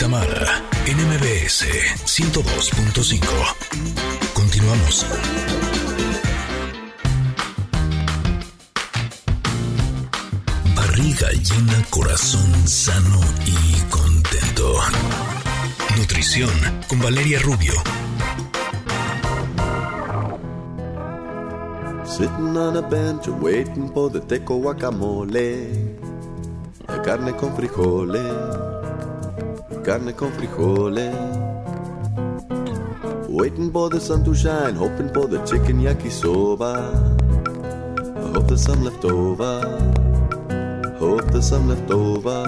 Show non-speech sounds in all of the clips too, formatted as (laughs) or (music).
Tamara, NMBS 102.5. Continuamos. Barriga llena, corazón sano y contento. Nutrición con Valeria Rubio. Sitting on a bench waiting for the teco guacamole. La carne con frijoles. Carne con frijoles. Waiting for the sun to shine, hoping for the chicken yakisoba. I hope there's some left over. Hope there's some left over.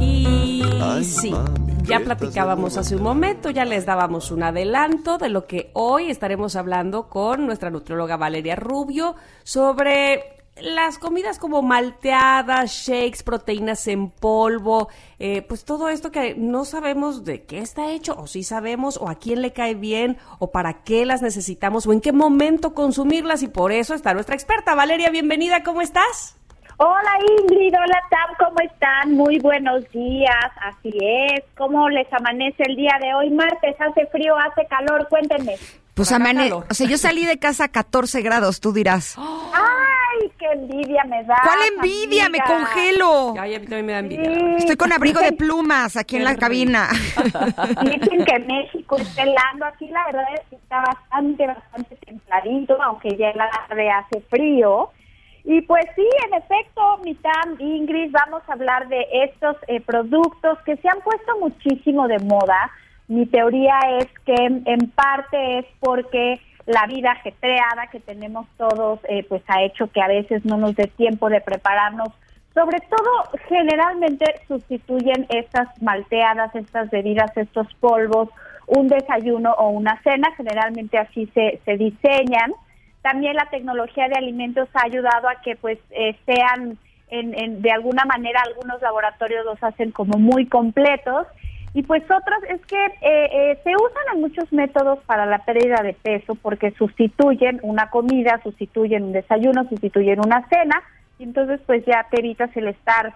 Y Ay, sí, mami, ya ¿qué platicábamos hace un momento, ya les dábamos un adelanto de lo que hoy estaremos hablando con nuestra nutrióloga Valeria Rubio sobre las comidas como malteadas, shakes, proteínas en polvo, eh, pues todo esto que no sabemos de qué está hecho, o si sabemos, o a quién le cae bien, o para qué las necesitamos, o en qué momento consumirlas, y por eso está nuestra experta. Valeria, bienvenida, ¿cómo estás? Hola Ingrid, hola Tam, ¿cómo están? Muy buenos días, así es. ¿Cómo les amanece el día de hoy? Martes, hace frío, hace calor, cuéntenme. Pues amane, calor. o sea, yo salí de casa a 14 grados, tú dirás. ¡Ay, qué envidia me da! ¿Cuál envidia? Me congelo. Ay, a mí también me da envidia. Sí. Estoy con abrigo de plumas aquí en la cabina. Dicen que México está helando, aquí la verdad es que está bastante, bastante templadito, aunque ya en la tarde hace frío. Y pues sí, en efecto, mi Tam, Ingrid, vamos a hablar de estos eh, productos que se han puesto muchísimo de moda. Mi teoría es que en parte es porque la vida ajetreada que tenemos todos, eh, pues ha hecho que a veces no nos dé tiempo de prepararnos sobre todo, generalmente sustituyen estas malteadas, estas bebidas, estos polvos, un desayuno o una cena, generalmente así se, se diseñan. También la tecnología de alimentos ha ayudado a que pues eh, sean, en, en- de alguna manera, algunos laboratorios los hacen como muy completos. Y pues otros es que eh, eh, se usan en muchos métodos para la pérdida de peso porque sustituyen una comida, sustituyen un desayuno, sustituyen una cena y entonces pues ya te evitas el estar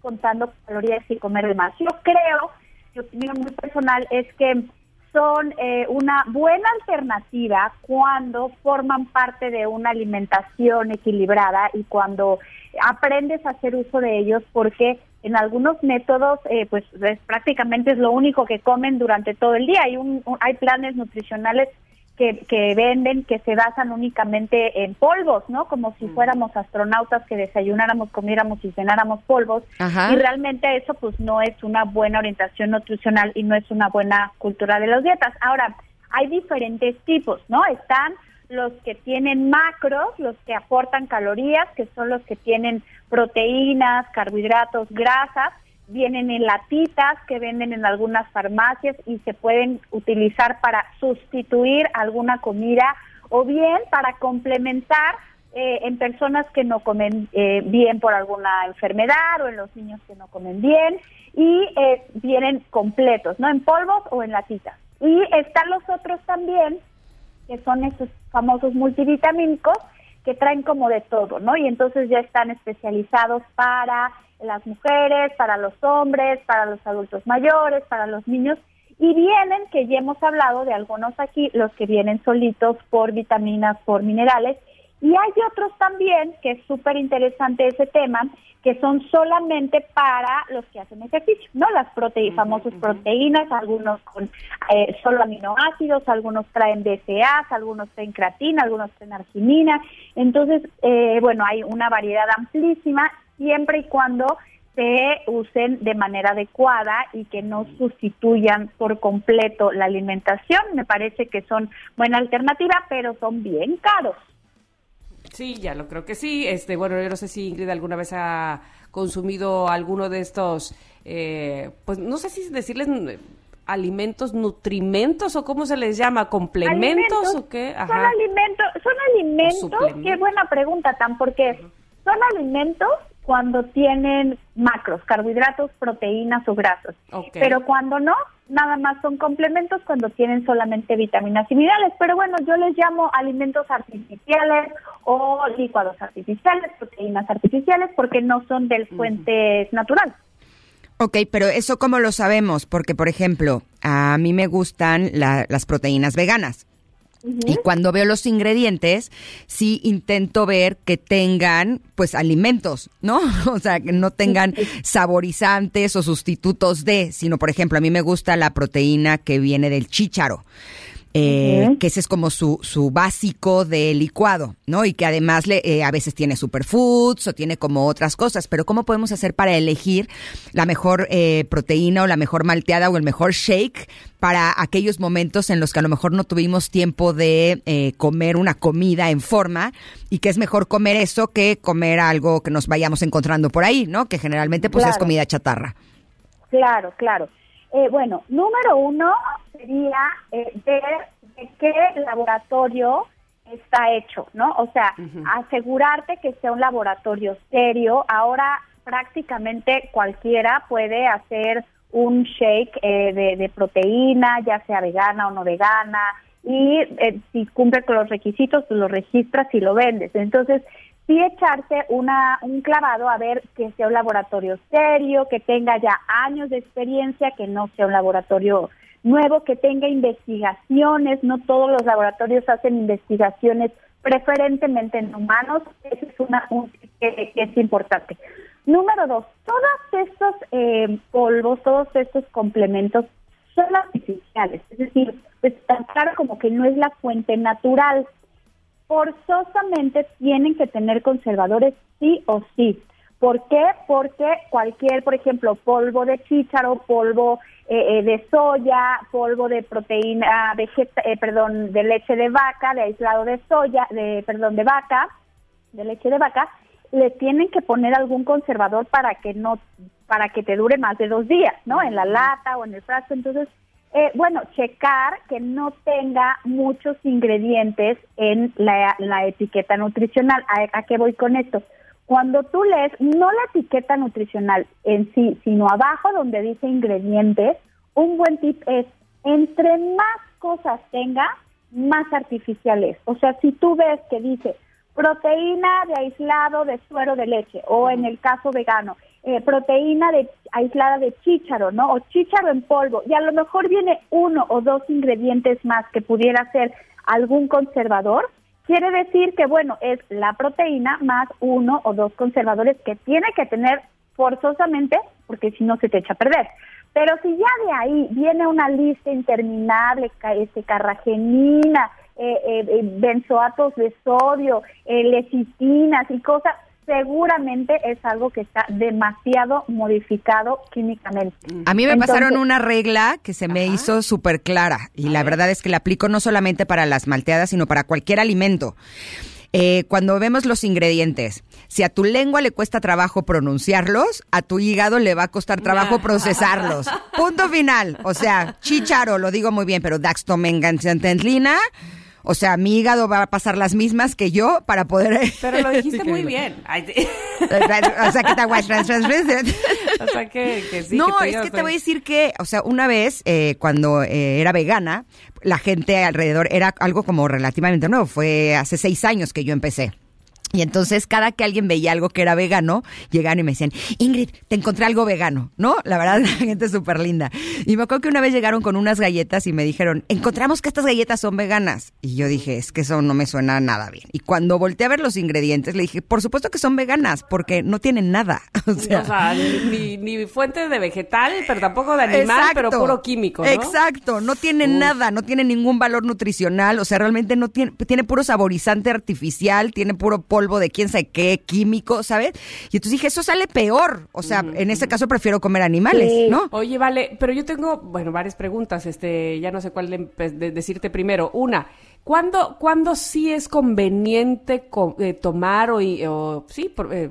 contando calorías y comer de más. Yo creo, mi opinión muy personal es que son eh, una buena alternativa cuando forman parte de una alimentación equilibrada y cuando aprendes a hacer uso de ellos porque en algunos métodos eh, pues es, prácticamente es lo único que comen durante todo el día. Hay, un, un- hay planes nutricionales que, que venden que se basan únicamente en polvos, ¿no? Como si fuéramos astronautas que desayunáramos, comiéramos y cenáramos polvos. Ajá. Y realmente eso pues no es una buena orientación nutricional y no es una buena cultura de las dietas. Ahora, hay diferentes tipos, ¿no? Están los que tienen macros, los que aportan calorías, que son los que tienen proteínas, carbohidratos, grasas, vienen en latitas que venden en algunas farmacias y se pueden utilizar para sustituir alguna comida o bien para complementar eh, en personas que no comen eh, bien por alguna enfermedad o en los niños que no comen bien y eh, vienen completos, ¿no? En polvos o en latitas. Y están los otros también, que son esos famosos multivitamínicos que traen como de todo, ¿no? Y entonces ya están especializados para las mujeres, para los hombres, para los adultos mayores, para los niños. Y vienen, que ya hemos hablado de algunos aquí, los que vienen solitos por vitaminas, por minerales. Y hay otros también, que es súper interesante ese tema, que son solamente para los que hacen ejercicio, ¿no? Las prote famosas proteínas, algunos con eh, solo aminoácidos, algunos traen BCA, algunos traen creatina, algunos traen arginina. Entonces, eh, bueno, hay una variedad amplísima, siempre y cuando se usen de manera adecuada y que no sustituyan por completo la alimentación. Me parece que son buena alternativa, pero son bien caros. Sí, ya lo creo que sí. Este, bueno, yo no sé si Ingrid alguna vez ha consumido alguno de estos, eh, pues no sé si decirles eh, alimentos, nutrimentos o cómo se les llama, complementos o qué. Son alimentos, son alimentos, qué buena pregunta, Tan, porque son alimentos cuando tienen macros, carbohidratos, proteínas o grasas. Pero cuando no, nada más son complementos cuando tienen solamente vitaminas y minerales. Pero bueno, yo les llamo alimentos artificiales o licuados artificiales, proteínas artificiales, porque no son del fuentes naturales. Ok, pero eso cómo lo sabemos, porque por ejemplo, a mí me gustan la- las proteínas veganas. Y cuando veo los ingredientes, sí intento ver que tengan, pues, alimentos, ¿no? (laughs) O sea, que no tengan saborizantes o sustitutos de, sino, por ejemplo, a mí me gusta la proteína que viene del chícharo. Eh, que ese es como su, su básico de licuado, ¿no? Y que además le, eh, a veces tiene superfoods o tiene como otras cosas, pero ¿cómo podemos hacer para elegir la mejor eh, proteína o la mejor malteada o el mejor shake para aquellos momentos en los que a lo mejor no tuvimos tiempo de eh, comer una comida en forma y que es mejor comer eso que comer algo que nos vayamos encontrando por ahí, ¿no? Que generalmente pues es comida chatarra. Claro, claro. Eh, bueno, número uno sería eh, ver de qué laboratorio está hecho, ¿no? O sea, asegurarte que sea un laboratorio serio. Ahora prácticamente cualquiera puede hacer un shake eh, de, de proteína, ya sea vegana o no vegana, y eh, si cumple con los requisitos, pues lo registras y lo vendes. Entonces, sí echarse una, un clavado a ver que sea un laboratorio serio, que tenga ya años de experiencia, que no sea un laboratorio nuevo, que tenga investigaciones, no todos los laboratorios hacen investigaciones preferentemente en humanos, eso es un, que, que es importante. Número dos, todos estos eh, polvos, todos estos complementos son artificiales, es decir, pues tan claro como que no es la fuente natural forzosamente tienen que tener conservadores sí o sí. ¿Por qué? Porque cualquier, por ejemplo, polvo de chícharo, polvo eh, eh, de soya, polvo de proteína, vegeta, eh, perdón, de leche de vaca, de aislado de soya, de perdón, de vaca, de leche de vaca, le tienen que poner algún conservador para que no, para que te dure más de dos días, ¿no? En la lata o en el frasco. Entonces, eh, bueno, checar que no tenga muchos ingredientes en la, la etiqueta nutricional. ¿A, ¿A qué voy con esto? Cuando tú lees, no la etiqueta nutricional en sí, sino abajo donde dice ingredientes, un buen tip es, entre más cosas tenga, más artificial es. O sea, si tú ves que dice proteína de aislado de suero de leche, o en el caso vegano, eh, proteína de, aislada de chícharo, ¿no? O chícharo en polvo, y a lo mejor viene uno o dos ingredientes más que pudiera ser algún conservador, quiere decir que, bueno, es la proteína más uno o dos conservadores que tiene que tener forzosamente, porque si no se te echa a perder. Pero si ya de ahí viene una lista interminable, este, carragenina, eh, eh, eh, benzoatos de sodio, eh, lecitinas y cosas, seguramente es algo que está demasiado modificado químicamente. A mí me Entonces- pasaron una regla que se me hizo súper clara y la verdad es que la aplico no solamente para las malteadas, sino para cualquier alimento. Eh, cuando vemos los ingredientes, si a tu lengua le cuesta trabajo pronunciarlos, a tu hígado le va a costar trabajo procesarlos. Punto final. O sea, chicharo, lo digo muy bien, pero daxtomengancententlina, o sea, mi hígado va a pasar las mismas que yo para poder... (laughs) Pero lo dijiste muy bien. (laughs) O sea, que te aguas- o sea, que, que sí. no, es que te voy a decir que, o sea, una vez eh, cuando eh, era vegana, la gente alrededor era algo como relativamente nuevo. Fue hace seis años que yo empecé. Y entonces cada que alguien veía algo que era vegano, llegaban y me decían, Ingrid, te encontré algo vegano, ¿no? La verdad, (laughs) la gente es súper linda. Y me acuerdo que una vez llegaron con unas galletas y me dijeron, encontramos que estas galletas son veganas. Y yo dije, es que eso no me suena nada bien. Y cuando volteé a ver los ingredientes, le dije, por supuesto que son veganas, porque no tienen nada. (laughs) O sea, o sea, ni, ni fuente de vegetal, pero tampoco de animal, pero puro químico, ¿no? Exacto, no tiene nada, no tiene ningún valor nutricional, o sea, realmente no tiene, tiene puro saborizante artificial, tiene puro polvo de quién sabe qué, químico, ¿sabes? Y entonces dije, eso sale peor, o sea, en ese caso prefiero comer animales, Sí. ¿no? Oye, vale, pero yo tengo, bueno, varias preguntas, este, ya no sé cuál de, de decirte primero. Una, ¿cuándo, ¿cuándo sí es conveniente co- eh, tomar o, o sí, por- eh,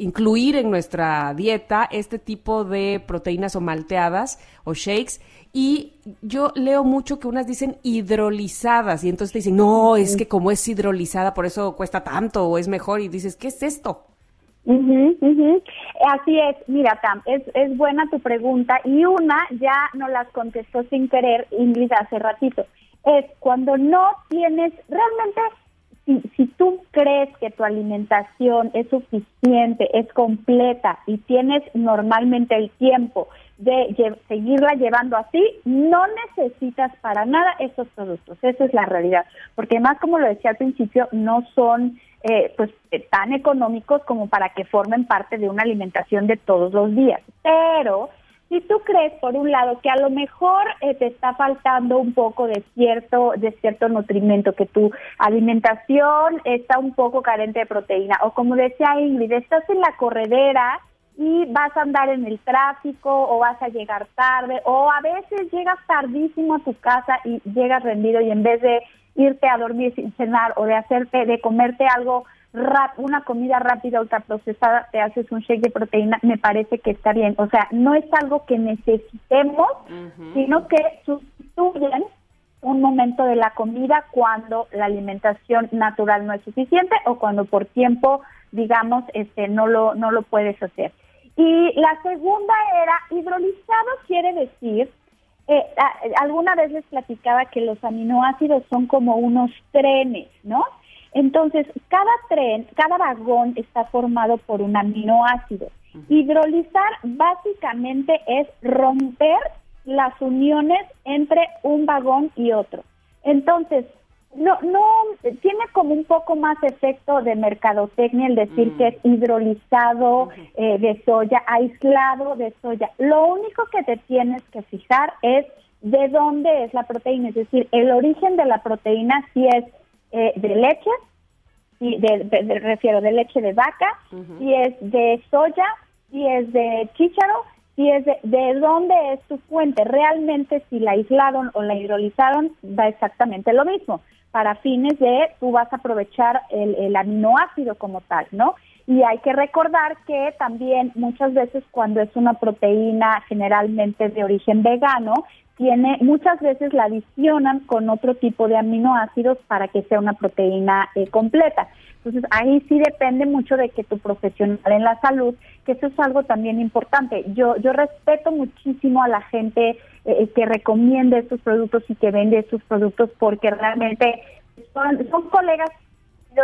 incluir en nuestra dieta este tipo de proteínas o malteadas o shakes? Y yo leo mucho que unas dicen hidrolizadas y entonces te dicen, no, es que como es hidrolizada, por eso cuesta tanto o es mejor y dices, ¿qué es esto? Ujú, ujú. Así es, mira, Tam, es, es buena tu pregunta y una ya nos las contestó sin querer Ingrid hace ratito. Es cuando no tienes, realmente si, si tú crees que tu alimentación es suficiente, es completa y tienes normalmente el tiempo de seguirla llevando así, no necesitas para nada esos productos. Esa es la realidad. Porque además, como lo decía al principio, no son eh, pues eh, tan económicos como para que formen parte de una alimentación de todos los días. Pero si tú crees, por un lado, que a lo mejor eh, te está faltando un poco de cierto, de cierto nutrimento, que tu alimentación está un poco carente de proteína, o como decía Ingrid, estás en la corredera y vas a andar en el tráfico o vas a llegar tarde o a veces llegas tardísimo a tu casa y llegas rendido y en vez de irte a dormir sin cenar o de hacerte de comerte algo una comida rápida ultraprocesada te haces un shake de proteína me parece que está bien. O sea no es algo que necesitemos sino que sustituyen un momento de la comida cuando la alimentación natural no es suficiente o cuando por tiempo digamos este no lo no lo puedes hacer. Y la segunda era, hidrolizado quiere decir, eh, alguna vez les platicaba que los aminoácidos son como unos trenes, ¿no? Entonces, cada tren, cada vagón está formado por un aminoácido. Hidrolizar básicamente es romper las uniones entre un vagón y otro. Entonces, no, no, tiene como un poco más efecto de mercadotecnia el decir mm. que es hidrolizado eh, de soya, aislado de soya. Lo único que te tienes que fijar es de dónde es la proteína, es decir, el origen de la proteína si es eh, de leche, si de, refiero de leche de vaca, si es de soya, si es de chícharo, si es de, de dónde es tu fuente. Realmente si la aislaron o la hidrolizaron, da exactamente lo mismo para fines de tú vas a aprovechar el, aminoácido como tal, ¿no? Y hay que recordar que también muchas veces cuando es una proteína generalmente de origen vegano, tiene muchas veces la adicionan con otro tipo de aminoácidos para que sea una proteína eh, completa. Entonces ahí sí depende mucho de que tu profesional en la salud, que eso es algo también importante. Yo yo respeto muchísimo a la gente eh, que recomiende estos productos y que vende estos productos porque realmente son, son colegas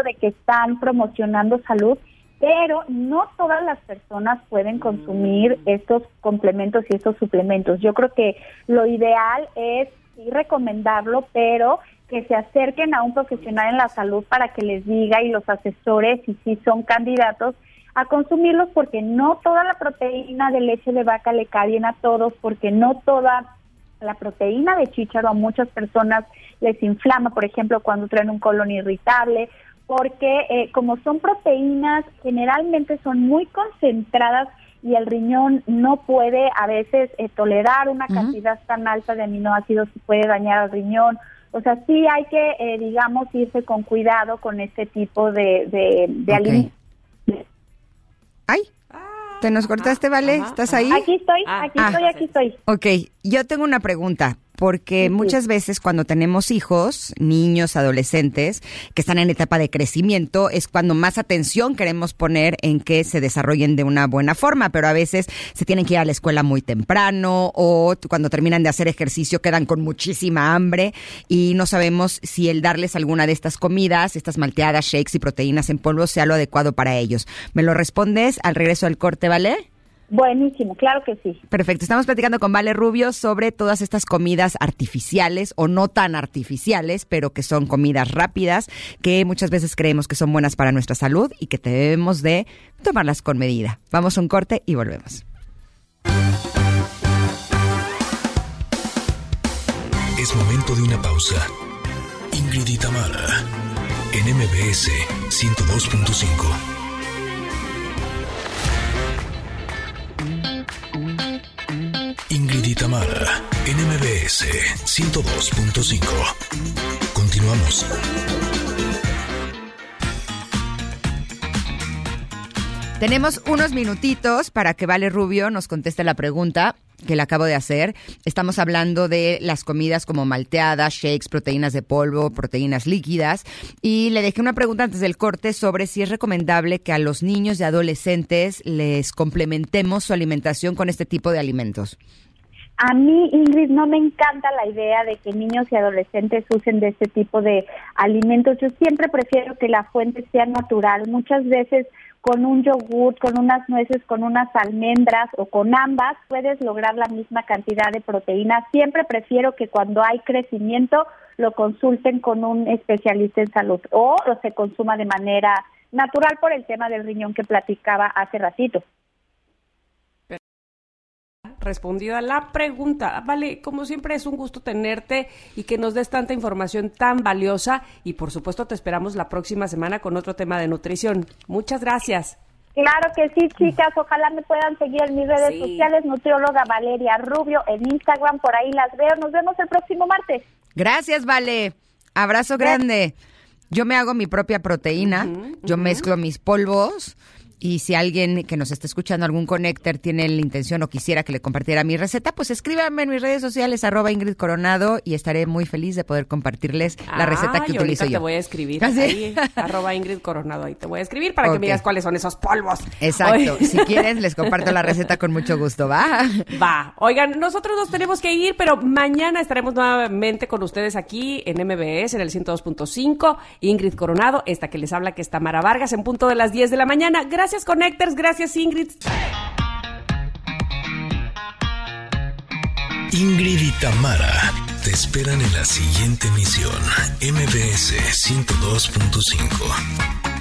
de que están promocionando salud, pero no todas las personas pueden consumir estos complementos y estos suplementos. Yo creo que lo ideal es sí recomendarlo, pero que se acerquen a un profesional en la salud para que les diga y los asesores y si son candidatos a consumirlos porque no toda la proteína de leche de vaca le cae bien a todos, porque no toda la proteína de chícharo a muchas personas les inflama, por ejemplo, cuando traen un colon irritable, porque eh, como son proteínas, generalmente son muy concentradas y el riñón no puede a veces eh, tolerar una cantidad tan alta de aminoácidos y puede dañar al riñón. O sea, sí hay que, eh, digamos, irse con cuidado con este tipo de, de, alimentos. ¡Ay! ¿Te nos cortaste, Vale? ¿Estás ahí? Aquí estoy, ah. aquí estoy, aquí estoy. Ok, yo tengo una pregunta porque muchas veces cuando tenemos hijos, niños, adolescentes, que están en etapa de crecimiento, es cuando más atención queremos poner en que se desarrollen de una buena forma, pero a veces se tienen que ir a la escuela muy temprano o cuando terminan de hacer ejercicio quedan con muchísima hambre y no sabemos si el darles alguna de estas comidas, estas malteadas, shakes y proteínas en polvo sea lo adecuado para ellos. ¿Me lo respondes al regreso del corte, vale? Buenísimo, claro que sí. Perfecto. Estamos platicando con Vale Rubio sobre todas estas comidas artificiales o no tan artificiales, pero que son comidas rápidas, que muchas veces creemos que son buenas para nuestra salud y que debemos de tomarlas con medida. Vamos a un corte y volvemos. Es momento de una pausa. Ingrid y en MBS 102.5. Itamara, NMBS 102.5. Continuamos. Tenemos unos minutitos para que Vale Rubio nos conteste la pregunta que le acabo de hacer. Estamos hablando de las comidas como malteadas, shakes, proteínas de polvo, proteínas líquidas. Y le dejé una pregunta antes del corte sobre si es recomendable que a los niños y adolescentes les complementemos su alimentación con este tipo de alimentos. A mí, Ingrid, no me encanta la idea de que niños y adolescentes usen de este tipo de alimentos. Yo siempre prefiero que la fuente sea natural. Muchas veces con un yogur, con unas nueces, con unas almendras o con ambas puedes lograr la misma cantidad de proteína. Siempre prefiero que cuando hay crecimiento lo consulten con un especialista en salud o se consuma de manera natural por el tema del riñón que platicaba hace ratito respondido a la pregunta. Vale, como siempre es un gusto tenerte y que nos des tanta información tan valiosa y por supuesto te esperamos la próxima semana con otro tema de nutrición. Muchas gracias. Claro que sí, chicas. Ojalá me puedan seguir en mis redes sociales, nutrióloga Valeria Rubio, en Instagram, por ahí las veo. Nos vemos el próximo martes. Gracias, Vale. Abrazo grande. Yo me hago mi propia proteína, yo mezclo mis polvos y si alguien que nos está escuchando, algún connector, tiene la intención o quisiera que le compartiera mi receta, pues escríbame en mis redes sociales, arroba Ingrid Coronado, y estaré muy feliz de poder compartirles la receta que utilizo yo. te voy a escribir ¿Ah, ahí, arroba Ingrid Coronado, ahí te voy a escribir para que me digas cuáles son esos polvos. Exacto. si quieres, les comparto la receta con mucho gusto, ¿va? Va. Oigan, nosotros nos tenemos que ir, pero mañana estaremos nuevamente con ustedes aquí en MBS, en el 102.5. Ingrid Coronado, esta que les habla, que está Mara Vargas, en punto de las 10 de la mañana. Gracias Gracias, Connectors. Gracias, Ingrid. Ingrid y Tamara te esperan en la siguiente emisión, MBS 102.5.